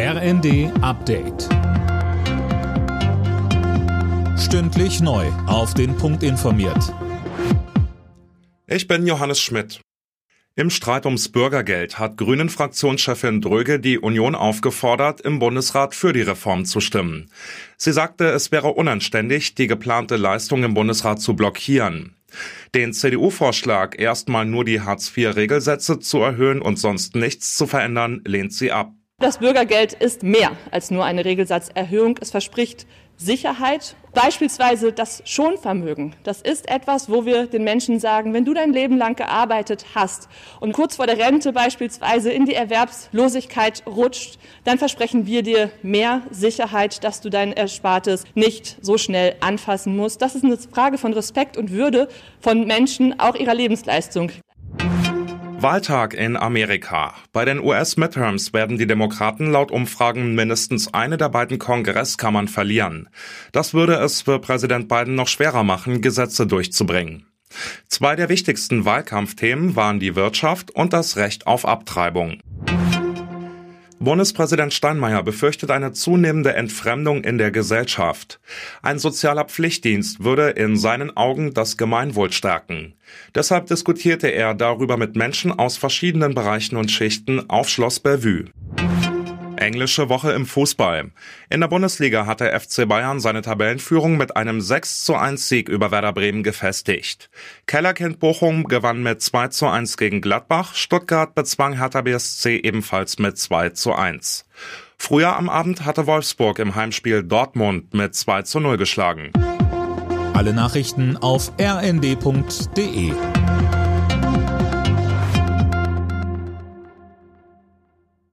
RND Update. Stündlich neu. Auf den Punkt informiert. Ich bin Johannes Schmidt. Im Streit ums Bürgergeld hat Grünen-Fraktionschefin Dröge die Union aufgefordert, im Bundesrat für die Reform zu stimmen. Sie sagte, es wäre unanständig, die geplante Leistung im Bundesrat zu blockieren. Den CDU-Vorschlag, erstmal nur die Hartz-IV-Regelsätze zu erhöhen und sonst nichts zu verändern, lehnt sie ab. Das Bürgergeld ist mehr als nur eine Regelsatzerhöhung. Es verspricht Sicherheit, beispielsweise das Schonvermögen. Das ist etwas, wo wir den Menschen sagen, wenn du dein Leben lang gearbeitet hast und kurz vor der Rente beispielsweise in die Erwerbslosigkeit rutscht, dann versprechen wir dir mehr Sicherheit, dass du dein Erspartes nicht so schnell anfassen musst. Das ist eine Frage von Respekt und Würde von Menschen, auch ihrer Lebensleistung. Wahltag in Amerika. Bei den US-Midterms werden die Demokraten laut Umfragen mindestens eine der beiden Kongresskammern verlieren. Das würde es für Präsident Biden noch schwerer machen, Gesetze durchzubringen. Zwei der wichtigsten Wahlkampfthemen waren die Wirtschaft und das Recht auf Abtreibung. Bundespräsident Steinmeier befürchtet eine zunehmende Entfremdung in der Gesellschaft. Ein sozialer Pflichtdienst würde in seinen Augen das Gemeinwohl stärken. Deshalb diskutierte er darüber mit Menschen aus verschiedenen Bereichen und Schichten auf Schloss Bellevue. Englische Woche im Fußball. In der Bundesliga hat der FC Bayern seine Tabellenführung mit einem 6 zu 1 Sieg über Werder Bremen gefestigt. Kellerkind Bochum gewann mit 2 zu 1 gegen Gladbach, Stuttgart bezwang Hertha BSC ebenfalls mit 2 zu 1. Früher am Abend hatte Wolfsburg im Heimspiel Dortmund mit 2 zu 0 geschlagen. Alle Nachrichten auf rnd.de